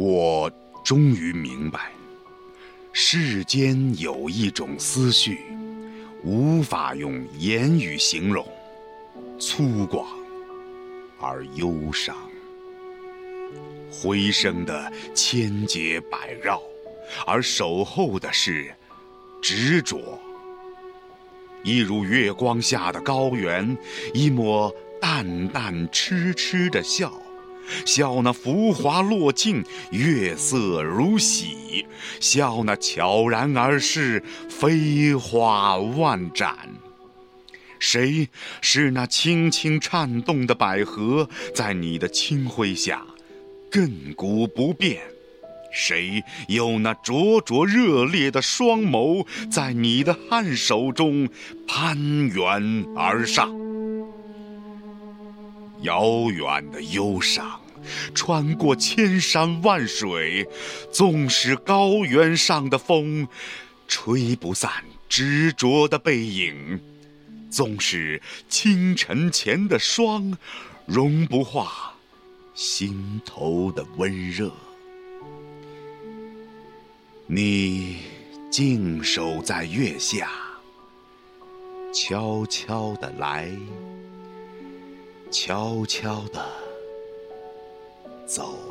我终于明白，世间有一种思绪，无法用言语形容，粗犷而忧伤，回声的千结百绕，而守候的是执着。一如月光下的高原，一抹淡淡痴痴的笑。笑那浮华落尽，月色如洗；笑那悄然而逝，飞花万盏。谁是那轻轻颤动的百合，在你的清辉下亘古不变？谁有那灼灼热烈的双眸，在你的颔首中攀援而上？遥远的忧伤，穿过千山万水，纵使高原上的风吹不散执着的背影，纵使清晨前的霜融不化心头的温热，你静守在月下，悄悄地来。悄悄地走。